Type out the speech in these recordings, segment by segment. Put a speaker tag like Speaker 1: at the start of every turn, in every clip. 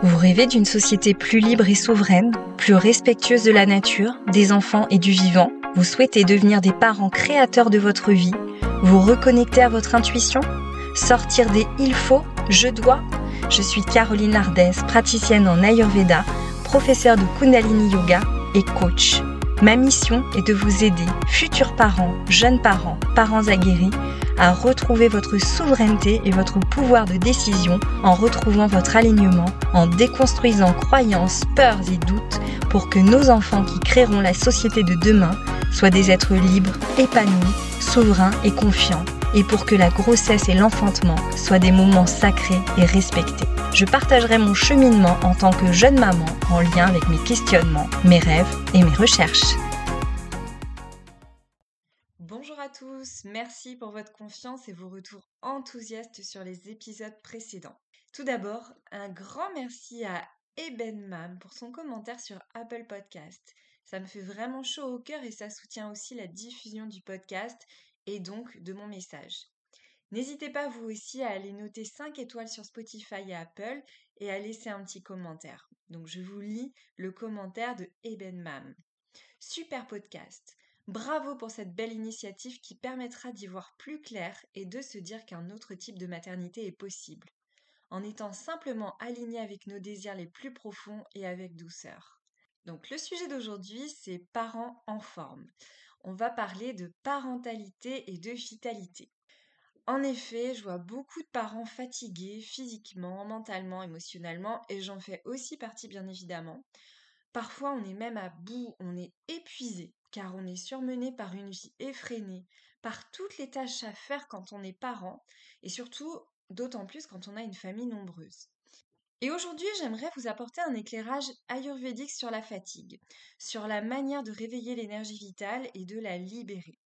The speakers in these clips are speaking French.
Speaker 1: Vous rêvez d'une société plus libre et souveraine, plus respectueuse de la nature, des enfants et du vivant. Vous souhaitez devenir des parents créateurs de votre vie. Vous reconnecter à votre intuition. Sortir des il faut, je dois Je suis Caroline Ardès, praticienne en Ayurveda, professeure de Kundalini Yoga et coach. Ma mission est de vous aider, futurs parents, jeunes parents, parents aguerris, à retrouver votre souveraineté et votre pouvoir de décision en retrouvant votre alignement, en déconstruisant croyances, peurs et doutes pour que nos enfants qui créeront la société de demain soient des êtres libres, épanouis, souverains et confiants, et pour que la grossesse et l'enfantement soient des moments sacrés et respectés. Je partagerai mon cheminement en tant que jeune maman en lien avec mes questionnements, mes rêves et mes recherches.
Speaker 2: Merci pour votre confiance et vos retours enthousiastes sur les épisodes précédents. Tout d'abord, un grand merci à Eben Mam pour son commentaire sur Apple Podcast. Ça me fait vraiment chaud au cœur et ça soutient aussi la diffusion du podcast et donc de mon message. N'hésitez pas vous aussi à aller noter 5 étoiles sur Spotify et Apple et à laisser un petit commentaire. Donc je vous lis le commentaire de Eben Mam. Super podcast. Bravo pour cette belle initiative qui permettra d'y voir plus clair et de se dire qu'un autre type de maternité est possible, en étant simplement aligné avec nos désirs les plus profonds et avec douceur. Donc le sujet d'aujourd'hui, c'est parents en forme. On va parler de parentalité et de vitalité. En effet, je vois beaucoup de parents fatigués physiquement, mentalement, émotionnellement, et j'en fais aussi partie bien évidemment. Parfois, on est même à bout, on est épuisé, car on est surmené par une vie effrénée, par toutes les tâches à faire quand on est parent, et surtout d'autant plus quand on a une famille nombreuse. Et aujourd'hui, j'aimerais vous apporter un éclairage ayurvédique sur la fatigue, sur la manière de réveiller l'énergie vitale et de la libérer.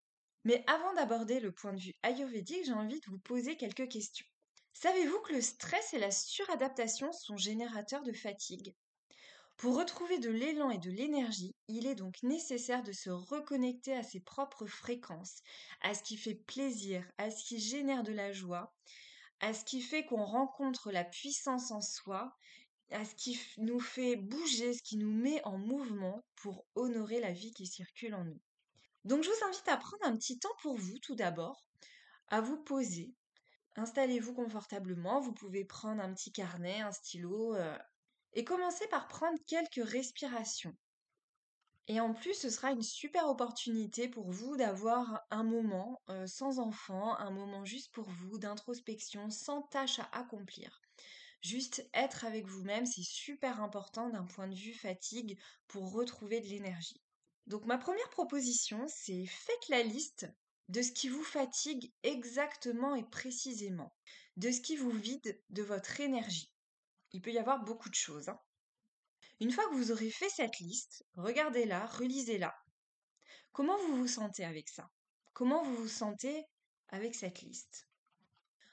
Speaker 2: Mais avant d'aborder le point de vue ayurvédique, j'ai envie de vous poser quelques questions. Savez-vous que le stress et la suradaptation sont générateurs de fatigue? Pour retrouver de l'élan et de l'énergie, il est donc nécessaire de se reconnecter à ses propres fréquences, à ce qui fait plaisir, à ce qui génère de la joie, à ce qui fait qu'on rencontre la puissance en soi, à ce qui nous fait bouger, ce qui nous met en mouvement pour honorer la vie qui circule en nous. Donc je vous invite à prendre un petit temps pour vous tout d'abord, à vous poser. Installez-vous confortablement, vous pouvez prendre un petit carnet, un stylo, euh, et commencez par prendre quelques respirations. Et en plus, ce sera une super opportunité pour vous d'avoir un moment euh, sans enfant, un moment juste pour vous, d'introspection, sans tâche à accomplir. Juste être avec vous-même, c'est super important d'un point de vue fatigue pour retrouver de l'énergie. Donc ma première proposition, c'est faites la liste de ce qui vous fatigue exactement et précisément, de ce qui vous vide de votre énergie il peut y avoir beaucoup de choses. Hein. Une fois que vous aurez fait cette liste, regardez-la, relisez-la. Comment vous vous sentez avec ça? Comment vous vous sentez avec cette liste?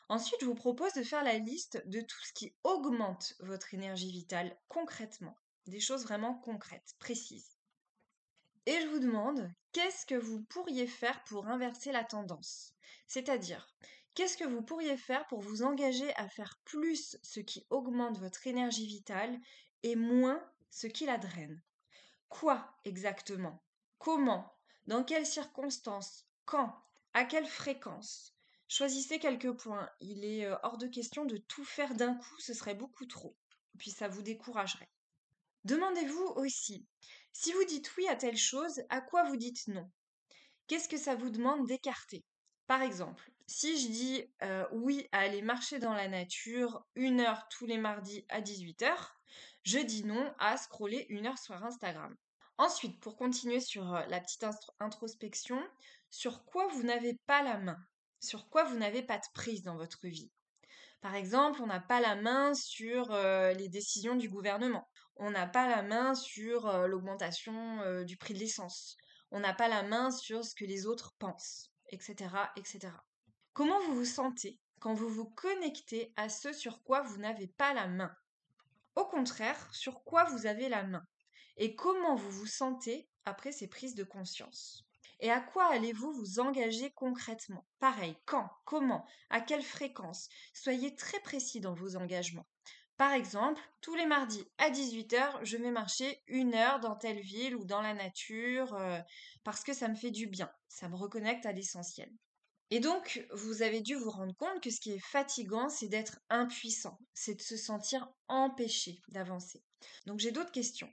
Speaker 2: Ensuite, je vous propose de faire la liste de tout ce qui augmente votre énergie vitale concrètement, des choses vraiment concrètes, précises. Et je vous demande, qu'est-ce que vous pourriez faire pour inverser la tendance? C'est-à-dire, Qu'est-ce que vous pourriez faire pour vous engager à faire plus ce qui augmente votre énergie vitale et moins ce qui la draine? Quoi exactement? Comment? Dans quelles circonstances? Quand? À quelle fréquence? Choisissez quelques points. Il est euh, hors de question de tout faire d'un coup, ce serait beaucoup trop. Puis ça vous découragerait. Demandez-vous aussi, si vous dites oui à telle chose, à quoi vous dites non? Qu'est-ce que ça vous demande d'écarter? Par exemple, si je dis oui à aller marcher dans la nature une heure tous les mardis à 18h, je dis non à scroller une heure sur Instagram. Ensuite, pour continuer sur la petite introspection, sur quoi vous n'avez pas la main, sur quoi vous n'avez pas de prise dans votre vie? Par exemple, on n'a pas la main sur les décisions du gouvernement, on n'a pas la main sur l'augmentation du prix de l'essence, on n'a pas la main sur ce que les autres pensent etc., etc. Comment vous vous sentez quand vous vous connectez à ce sur quoi vous n'avez pas la main? Au contraire, sur quoi vous avez la main? Et comment vous vous sentez après ces prises de conscience? Et à quoi allez-vous vous engager concrètement? Pareil, quand, comment, à quelle fréquence? Soyez très précis dans vos engagements. Par exemple, tous les mardis à 18h, je vais marcher une heure dans telle ville ou dans la nature euh, parce que ça me fait du bien, ça me reconnecte à l'essentiel. Et donc, vous avez dû vous rendre compte que ce qui est fatigant, c'est d'être impuissant, c'est de se sentir empêché d'avancer. Donc j'ai d'autres questions.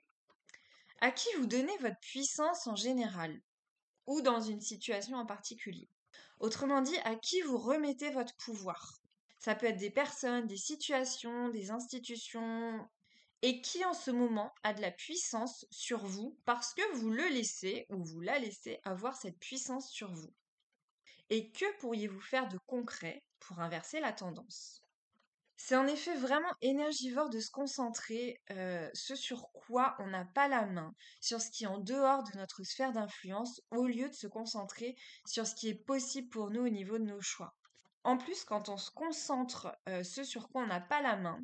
Speaker 2: À qui vous donnez votre puissance en général? Ou dans une situation en particulier? Autrement dit, à qui vous remettez votre pouvoir? Ça peut être des personnes, des situations, des institutions, et qui en ce moment a de la puissance sur vous parce que vous le laissez ou vous la laissez avoir cette puissance sur vous? Et que pourriez-vous faire de concret pour inverser la tendance? C'est en effet vraiment énergivore de se concentrer euh, ce sur quoi on n'a pas la main, sur ce qui est en dehors de notre sphère d'influence, au lieu de se concentrer sur ce qui est possible pour nous au niveau de nos choix. En plus, quand on se concentre euh, ce sur quoi on n'a pas la main,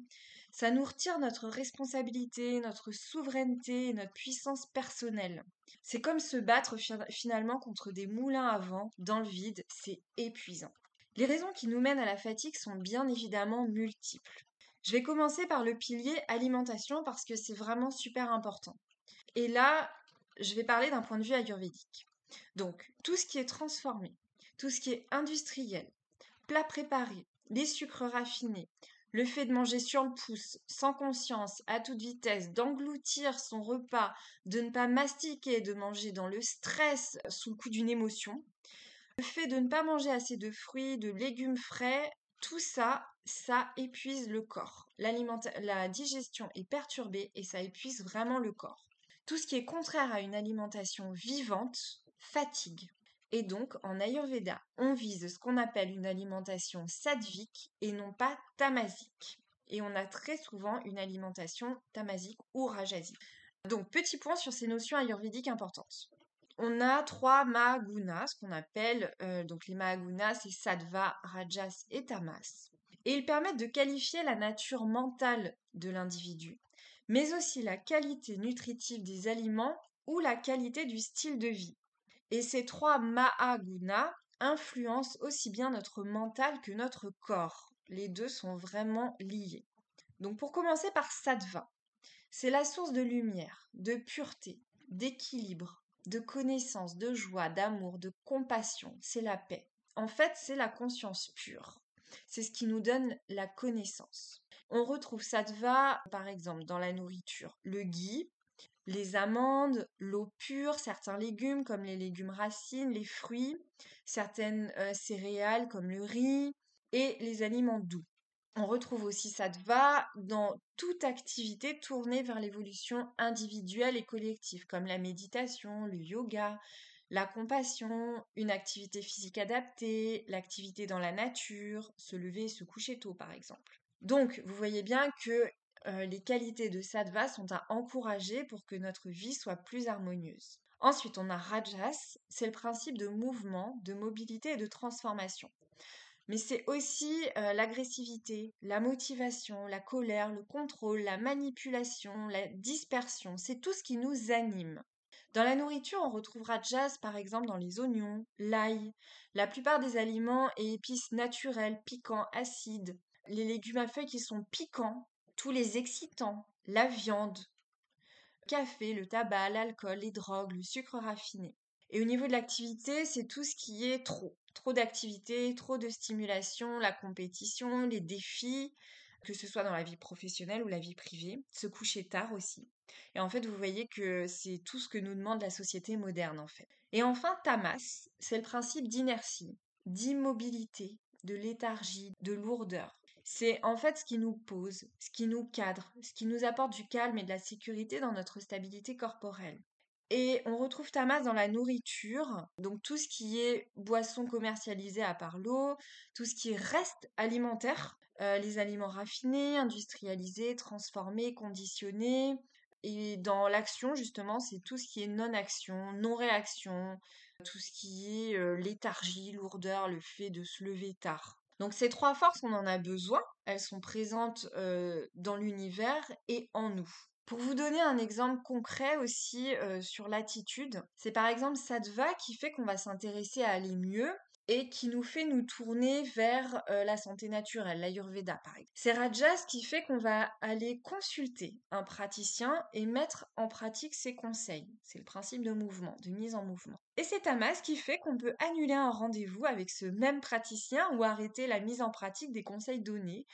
Speaker 2: ça nous retire notre responsabilité, notre souveraineté notre puissance personnelle. C'est comme se battre finalement contre des moulins à vent dans le vide, c'est épuisant. Les raisons qui nous mènent à la fatigue sont bien évidemment multiples. Je vais commencer par le pilier alimentation parce que c'est vraiment super important. Et là, je vais parler d'un point de vue ayurvédique. Donc, tout ce qui est transformé, tout ce qui est industriel, plat préparé, les sucres raffinés, le fait de manger sur le pouce, sans conscience, à toute vitesse, d'engloutir son repas, de ne pas mastiquer, de manger dans le stress sous le coup d'une émotion, le fait de ne pas manger assez de fruits, de légumes frais, tout ça, ça épuise le corps. La digestion est perturbée et ça épuise vraiment le corps. Tout ce qui est contraire à une alimentation vivante fatigue. Et donc, en Ayurveda, on vise ce qu'on appelle une alimentation sattvique et non pas tamasique. Et on a très souvent une alimentation tamasique ou rajasique. Donc, petit point sur ces notions ayurvédiques importantes on a trois Mahagunas, ce qu'on appelle, euh, donc les Mahagunas, c'est Sattva, Rajas et Tamas. Et ils permettent de qualifier la nature mentale de l'individu, mais aussi la qualité nutritive des aliments ou la qualité du style de vie. Et ces trois Mahagunas influencent aussi bien notre mental que notre corps. Les deux sont vraiment liés. Donc pour commencer par Sattva, c'est la source de lumière, de pureté, d'équilibre, de connaissance, de joie, d'amour, de compassion, c'est la paix. En fait, c'est la conscience pure. C'est ce qui nous donne la connaissance. On retrouve sattva, par exemple, dans la nourriture. Le ghee, les amandes, l'eau pure, certains légumes comme les légumes racines, les fruits, certaines euh, céréales comme le riz et les aliments doux. On retrouve aussi sattva dans toute activité tournée vers l'évolution individuelle et collective, comme la méditation, le yoga, la compassion, une activité physique adaptée, l'activité dans la nature, se lever et se coucher tôt par exemple. Donc, vous voyez bien que euh, les qualités de sattva sont à encourager pour que notre vie soit plus harmonieuse. Ensuite, on a rajas, c'est le principe de mouvement, de mobilité et de transformation mais c'est aussi l'agressivité, la motivation, la colère, le contrôle, la manipulation, la dispersion. C'est tout ce qui nous anime. Dans la nourriture, on retrouvera jazz par exemple dans les oignons, l'ail, la plupart des aliments et épices naturelles, piquants, acides, les légumes à feuilles qui sont piquants, tous les excitants, la viande, le café, le tabac, l'alcool, les drogues, le sucre raffiné. Et au niveau de l'activité, c'est tout ce qui est trop. Trop d'activités, trop de stimulation, la compétition, les défis, que ce soit dans la vie professionnelle ou la vie privée, se coucher tard aussi. Et en fait, vous voyez que c'est tout ce que nous demande la société moderne en fait. Et enfin, Tamas, c'est le principe d'inertie, d'immobilité, de léthargie, de lourdeur. C'est en fait ce qui nous pose, ce qui nous cadre, ce qui nous apporte du calme et de la sécurité dans notre stabilité corporelle. Et on retrouve Tamas dans la nourriture, donc tout ce qui est boisson commercialisée à part l'eau, tout ce qui est reste alimentaire, euh, les aliments raffinés, industrialisés, transformés, conditionnés. Et dans l'action, justement, c'est tout ce qui est non-action, non-réaction, tout ce qui est euh, léthargie, lourdeur, le fait de se lever tard. Donc ces trois forces, on en a besoin, elles sont présentes dans l'univers et en nous. Pour vous donner un exemple concret aussi sur l'attitude, c'est par exemple Sattva qui fait qu'on va s'intéresser à aller mieux et qui nous fait nous tourner vers euh, la santé naturelle, l'Ayurveda par exemple. C'est Rajas qui fait qu'on va aller consulter un praticien et mettre en pratique ses conseils. C'est le principe de mouvement, de mise en mouvement. Et c'est Tamas qui fait qu'on peut annuler un rendez-vous avec ce même praticien ou arrêter la mise en pratique des conseils donnés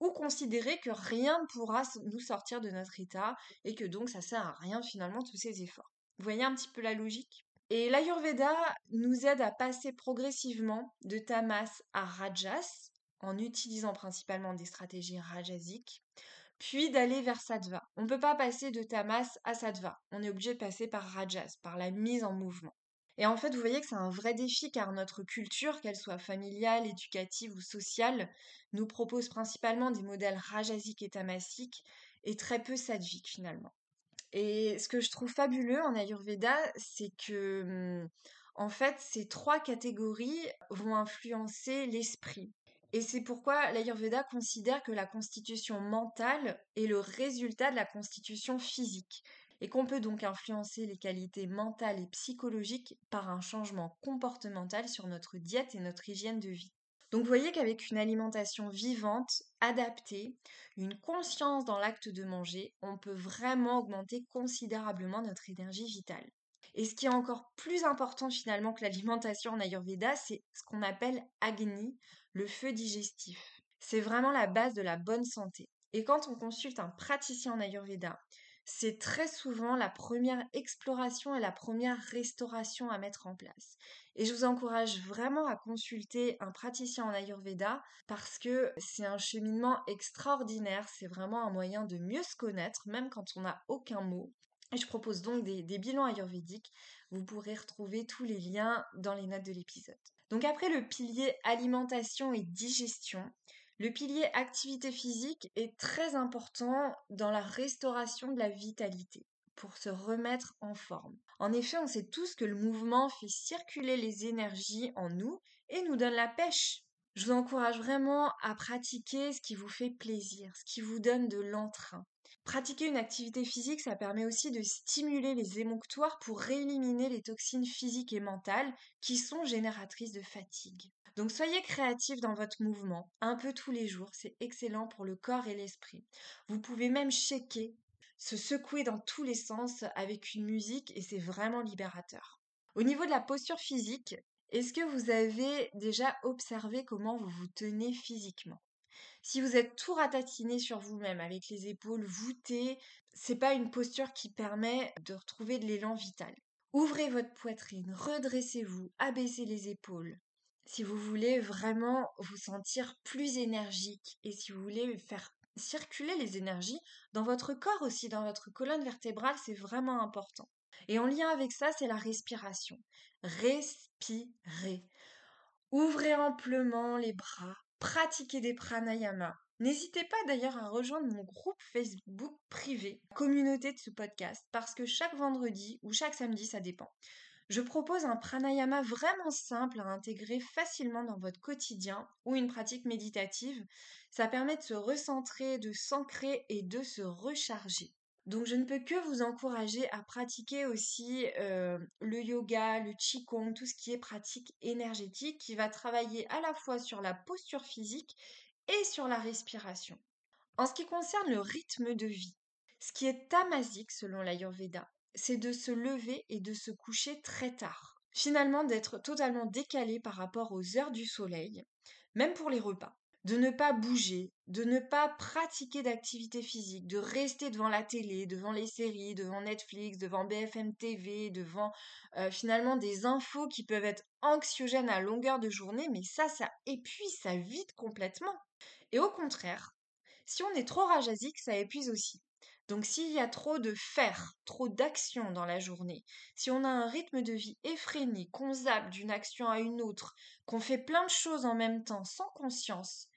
Speaker 2: ou considérer que rien ne pourra nous sortir de notre état et que donc ça sert à rien finalement tous ces efforts. Vous voyez un petit peu la logique? Et l'Ayurveda nous aide à passer progressivement de tamas à rajas, en utilisant principalement des stratégies rajasiques, puis d'aller vers sattva. On ne peut pas passer de tamas à sattva. On est obligé de passer par rajas, par la mise en mouvement. Et en fait, vous voyez que c'est un vrai défi car notre culture, qu'elle soit familiale, éducative ou sociale, nous propose principalement des modèles rajasiques et tamasiques et très peu sattviques finalement. Et ce que je trouve fabuleux en Ayurveda, c'est que, mmh, en fait, ces trois catégories vont influencer l'esprit. Et c'est pourquoi l'Ayurveda considère que la constitution mentale est le résultat de la constitution physique et qu'on peut donc influencer les qualités mentales et psychologiques par un changement comportemental sur notre diète et notre hygiène de vie. Donc vous voyez qu'avec une alimentation vivante, adaptée, une conscience dans l'acte de manger, on peut vraiment augmenter considérablement notre énergie vitale. Et ce qui est encore plus important finalement que l'alimentation en Ayurveda, c'est ce qu'on appelle Agni, le feu digestif. C'est vraiment la base de la bonne santé. Et quand on consulte un praticien en Ayurveda, c'est très souvent la première exploration et la première restauration à mettre en place. Et je vous encourage vraiment à consulter un praticien en Ayurveda parce que c'est un cheminement extraordinaire, c'est vraiment un moyen de mieux se connaître, même quand on n'a aucun mot. Et je propose donc des, des bilans ayurvédiques. Vous pourrez retrouver tous les liens dans les notes de l'épisode. Donc après le pilier alimentation et digestion, le pilier activité physique est très important dans la restauration de la vitalité pour se remettre en forme. En effet, on sait tous que le mouvement fait circuler les énergies en nous et nous donne la pêche. Je vous encourage vraiment à pratiquer ce qui vous fait plaisir, ce qui vous donne de l'entrain. Pratiquer une activité physique, ça permet aussi de stimuler les émonctoires pour éliminer les toxines physiques et mentales qui sont génératrices de fatigue. Donc soyez créatifs dans votre mouvement, un peu tous les jours, c'est excellent pour le corps et l'esprit. Vous pouvez même shaker, se secouer dans tous les sens avec une musique et c'est vraiment libérateur. Au niveau de la posture physique, est-ce que vous avez déjà observé comment vous vous tenez physiquement? Si vous êtes tout ratatiné sur vous-même avec les épaules voûtées, c'est pas une posture qui permet de retrouver de l'élan vital. Ouvrez votre poitrine, redressez-vous, abaissez les épaules si vous voulez vraiment vous sentir plus énergique et si vous voulez faire circuler les énergies dans votre corps aussi, dans votre colonne vertébrale, c'est vraiment important. Et en lien avec ça, c'est la respiration. Respirez. Ouvrez amplement les bras, pratiquez des pranayamas. N'hésitez pas d'ailleurs à rejoindre mon groupe Facebook privé, communauté de ce podcast, parce que chaque vendredi ou chaque samedi, ça dépend, je propose un pranayama vraiment simple à intégrer facilement dans votre quotidien ou une pratique méditative. Ça permet de se recentrer, de s'ancrer et de se recharger. Donc je ne peux que vous encourager à pratiquer aussi euh, le yoga, le qigong, tout ce qui est pratique énergétique qui va travailler à la fois sur la posture physique et sur la respiration. En ce qui concerne le rythme de vie, ce qui est tamasique selon l'Ayurveda, c'est de se lever et de se coucher très tard. Finalement, d'être totalement décalé par rapport aux heures du soleil, même pour les repas. De ne pas bouger, de ne pas pratiquer d'activité physique, de rester devant la télé, devant les séries, devant Netflix, devant BFM TV, devant euh, finalement des infos qui peuvent être anxiogènes à longueur de journée, mais ça, ça épuise, ça vide complètement. Et au contraire, si on est trop rajasique, ça épuise aussi. Donc s'il y a trop de faire, trop d'action dans la journée, si on a un rythme de vie effréné, qu'on zappe d'une action à une autre, qu'on fait plein de choses en même temps sans conscience,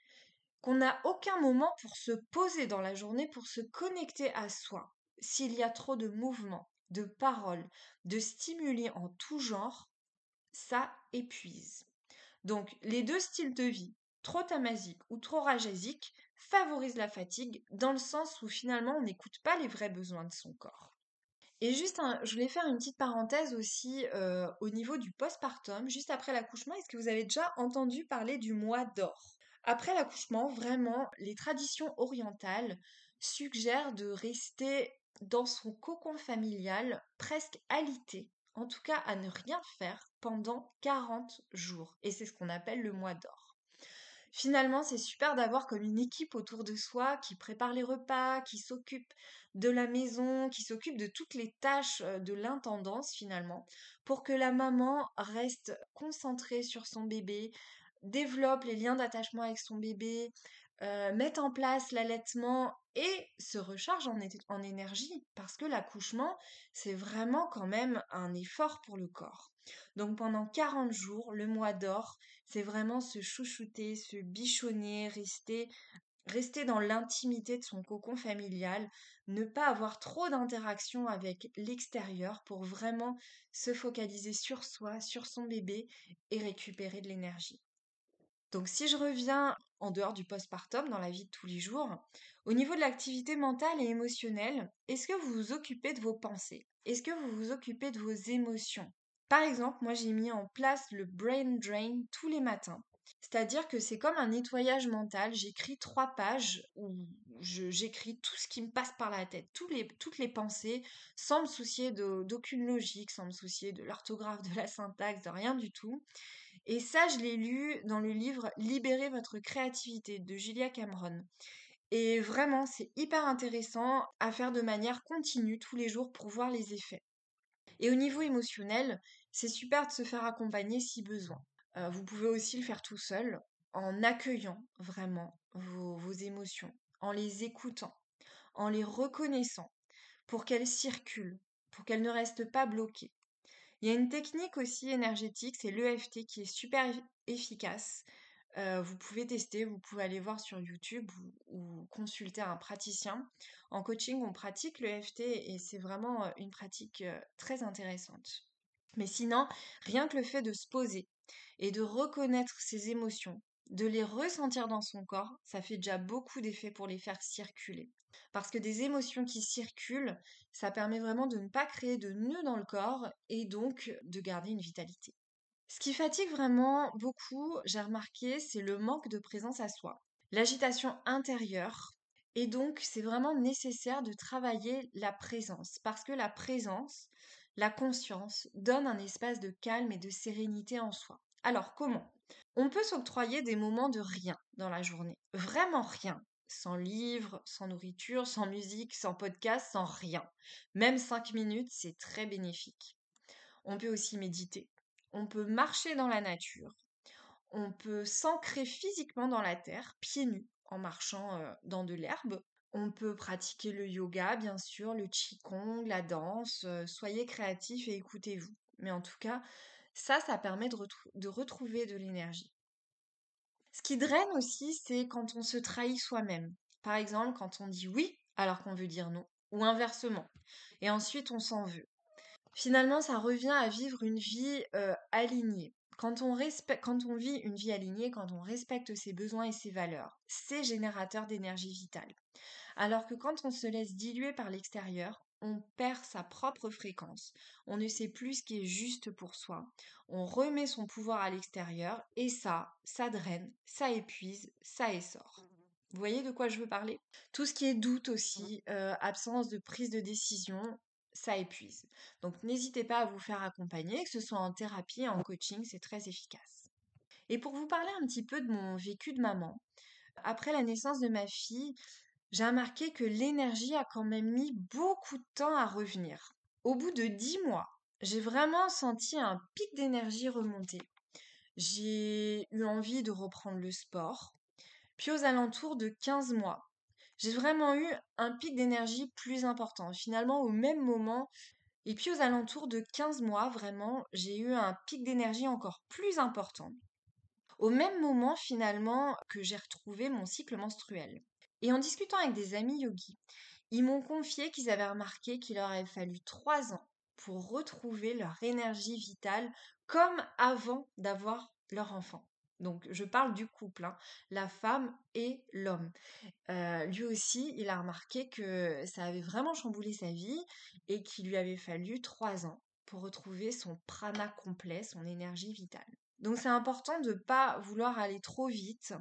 Speaker 2: qu'on n'a aucun moment pour se poser dans la journée, pour se connecter à soi, s'il y a trop de mouvements, de paroles, de stimuli en tout genre, ça épuise. Donc les deux styles de vie, trop tamasique ou trop rajasique, favorise la fatigue dans le sens où finalement on n'écoute pas les vrais besoins de son corps. Et juste, je voulais faire une petite parenthèse aussi euh, au niveau du postpartum, juste après l'accouchement. Est-ce que vous avez déjà entendu parler du mois d'or? Après l'accouchement, vraiment, les traditions orientales suggèrent de rester dans son cocon familial presque alité, en tout cas à ne rien faire pendant 40 jours. Et c'est ce qu'on appelle le mois d'or. Finalement, c'est super d'avoir comme une équipe autour de soi qui prépare les repas, qui s'occupe de la maison, qui s'occupe de toutes les tâches de l'intendance finalement, pour que la maman reste concentrée sur son bébé, développe les liens d'attachement avec son bébé, mette en place l'allaitement et se recharge en, en énergie parce que l'accouchement, c'est vraiment quand même un effort pour le corps. Donc pendant 40 jours, le mois d'or, c'est vraiment se chouchouter, se bichonner, rester rester dans l'intimité de son cocon familial, ne pas avoir trop d'interaction avec l'extérieur pour vraiment se focaliser sur soi, sur son bébé et récupérer de l'énergie. Donc si je reviens en dehors du postpartum dans la vie de tous les jours, au niveau de l'activité mentale et émotionnelle, est-ce que vous vous occupez de vos pensées? Est-ce que vous vous occupez de vos émotions? Par exemple, moi j'ai mis en place le brain drain tous les matins. C'est-à-dire que c'est comme un nettoyage mental. J'écris trois pages où j'écris tout ce qui me passe par la tête, toutes les pensées, sans me soucier d'aucune logique, sans me soucier de l'orthographe, de la syntaxe, de rien du tout. Et ça, je l'ai lu dans le livre Libérez votre créativité de Julia Cameron. Et vraiment, c'est hyper intéressant à faire de manière continue tous les jours pour voir les effets. Et au niveau émotionnel, c'est super de se faire accompagner si besoin. Euh, vous pouvez aussi le faire tout seul en accueillant vraiment vos, vos émotions, en les écoutant, en les reconnaissant pour qu'elles circulent, pour qu'elles ne restent pas bloquées. Il y a une technique aussi énergétique, c'est l'EFT qui est super efficace. Euh, vous pouvez tester, vous pouvez aller voir sur YouTube ou, consulter un praticien. En coaching, on pratique l'EFT et c'est vraiment euh, une pratique très intéressante. Mais sinon, rien que le fait de se poser et de reconnaître ses émotions, de les ressentir dans son corps, ça fait déjà beaucoup d'effet pour les faire circuler. Parce que des émotions qui circulent, ça permet vraiment de ne pas créer de nœuds dans le corps et donc de garder une vitalité. Ce qui fatigue vraiment beaucoup, j'ai remarqué, c'est le manque de présence à soi, l'agitation intérieure. Et donc, c'est vraiment nécessaire de travailler la présence, parce que la présence, la conscience donne un espace de calme et de sérénité en soi. Alors comment? On peut s'octroyer des moments de rien dans la journée, vraiment rien, sans livre, sans nourriture, sans musique, sans podcast, sans rien. Même cinq minutes, c'est très bénéfique. On peut aussi méditer, on peut marcher dans la nature, on peut s'ancrer physiquement dans la terre, pieds nus, en marchant euh, dans de l'herbe, on peut pratiquer le yoga, bien sûr, le qigong, la danse. Euh, soyez créatifs et écoutez-vous. Mais en tout cas, ça, ça permet de retrouver de l'énergie. Ce qui draine aussi, c'est quand on se trahit soi-même. Par exemple, quand on dit oui alors qu'on veut dire non, ou inversement. Et ensuite, on s'en veut. Finalement, ça revient à vivre une vie euh, alignée. Quand on, vit une vie alignée, quand on respecte ses besoins et ses valeurs, c'est générateur d'énergie vitale. Alors que quand on se laisse diluer par l'extérieur, on perd sa propre fréquence, on ne sait plus ce qui est juste pour soi, on remet son pouvoir à l'extérieur et ça, ça draine, ça épuise, ça essore. Vous voyez de quoi je veux parler? Tout ce qui est doute aussi, euh, absence de prise de décision, ça épuise. Donc n'hésitez pas à vous faire accompagner, que ce soit en thérapie, en coaching, c'est très efficace. Et pour vous parler un petit peu de mon vécu de maman, après la naissance de ma fille, j'ai remarqué que l'énergie a quand même mis beaucoup de temps à revenir. Au bout de dix mois, j'ai vraiment senti un pic d'énergie remonter. J'ai eu envie de reprendre le sport. Puis aux alentours de 15 mois, j'ai vraiment eu un pic d'énergie plus important. Finalement, au même moment, et puis aux alentours de 15 mois, vraiment, j'ai eu un pic d'énergie encore plus important. Au même moment, finalement, que j'ai retrouvé mon cycle menstruel. Et en discutant avec des amis yogis, ils m'ont confié qu'ils avaient remarqué qu'il leur avait fallu trois ans pour retrouver leur énergie vitale comme avant d'avoir leur enfant. Donc je parle du couple, hein, la femme et l'homme. Euh, lui aussi, il a remarqué que ça avait vraiment chamboulé sa vie et qu'il lui avait fallu trois ans pour retrouver son prana complet, son énergie vitale. Donc c'est important de ne pas vouloir aller trop vite,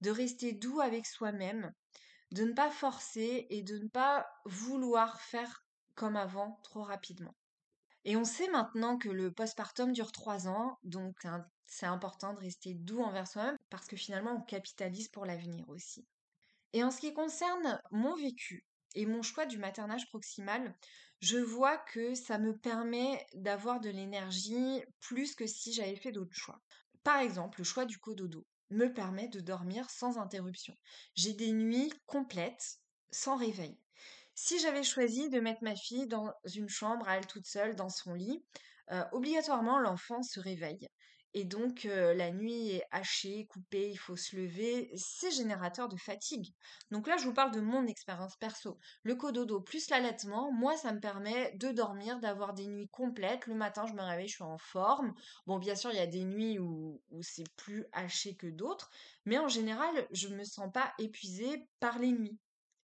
Speaker 2: de rester doux avec soi-même, de ne pas forcer et de ne pas vouloir faire comme avant trop rapidement. Et on sait maintenant que le postpartum dure trois ans, donc c'est important de rester doux envers soi-même parce que finalement on capitalise pour l'avenir aussi. Et en ce qui concerne mon vécu et mon choix du maternage proximal, je vois que ça me permet d'avoir de l'énergie plus que si j'avais fait d'autres choix. Par exemple, le choix du cododo me permet de dormir sans interruption. J'ai des nuits complètes sans réveil. Si j'avais choisi de mettre ma fille dans une chambre à elle toute seule dans son lit, euh, obligatoirement l'enfant se réveille. Et donc la nuit est hachée, coupée, il faut se lever, c'est générateur de fatigue. Donc là je vous parle de mon expérience perso. Le cododo plus l'allaitement, moi ça me permet de dormir, d'avoir des nuits complètes. Le matin je me réveille, je suis en forme. Bon bien sûr il y a des nuits où, où c'est plus haché que d'autres, mais en général je ne me sens pas épuisée par les nuits.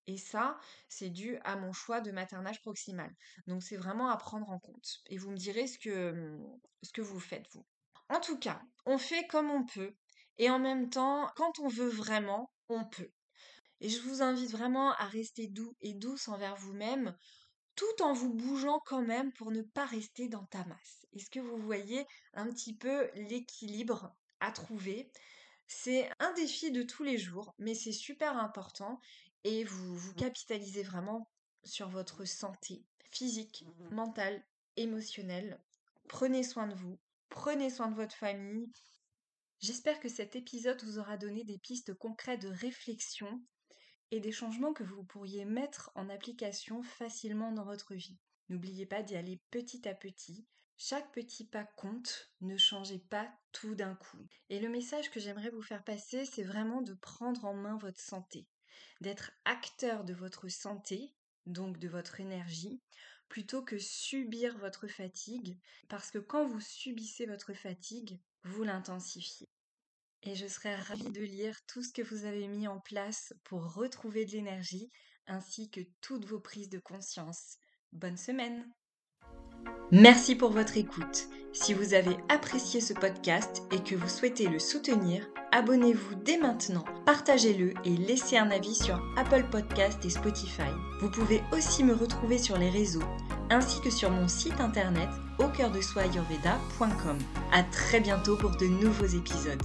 Speaker 2: Et ça, c'est dû à mon choix de maternage proximal. Donc c'est vraiment à prendre en compte. Et vous me direz ce que, ce que vous faites, vous. En tout cas, on fait comme on peut. Et en même temps, quand on veut vraiment, on peut. Et je vous invite vraiment à rester doux et douce envers vous-même, tout en vous bougeant quand même pour ne pas rester dans ta masse. Est-ce que vous voyez un petit peu l'équilibre à trouver? C'est un défi de tous les jours, mais c'est super important et vous, vous capitalisez vraiment sur votre santé physique, mentale, émotionnelle. Prenez soin de vous, prenez soin de votre famille. J'espère que cet épisode vous aura donné des pistes concrètes de réflexion et des changements que vous pourriez mettre en application facilement dans votre vie. N'oubliez pas d'y aller petit à petit. Chaque petit pas compte, ne changez pas tout d'un coup. Et le message que j'aimerais vous faire passer, c'est vraiment de prendre en main votre santé d'être acteur de votre santé, donc de votre énergie, plutôt que subir votre fatigue, parce que quand vous subissez votre fatigue, vous l'intensifiez. Et je serais ravie de lire tout ce que vous avez mis en place pour retrouver de l'énergie, ainsi que toutes vos prises de conscience. Bonne semaine Merci pour votre écoute. Si vous avez apprécié ce podcast et que vous souhaitez le soutenir, abonnez-vous dès maintenant, partagez-le et laissez un avis sur Apple Podcast et Spotify. Vous pouvez aussi me retrouver sur les réseaux ainsi que sur mon site internet au cœur À très bientôt pour de nouveaux épisodes.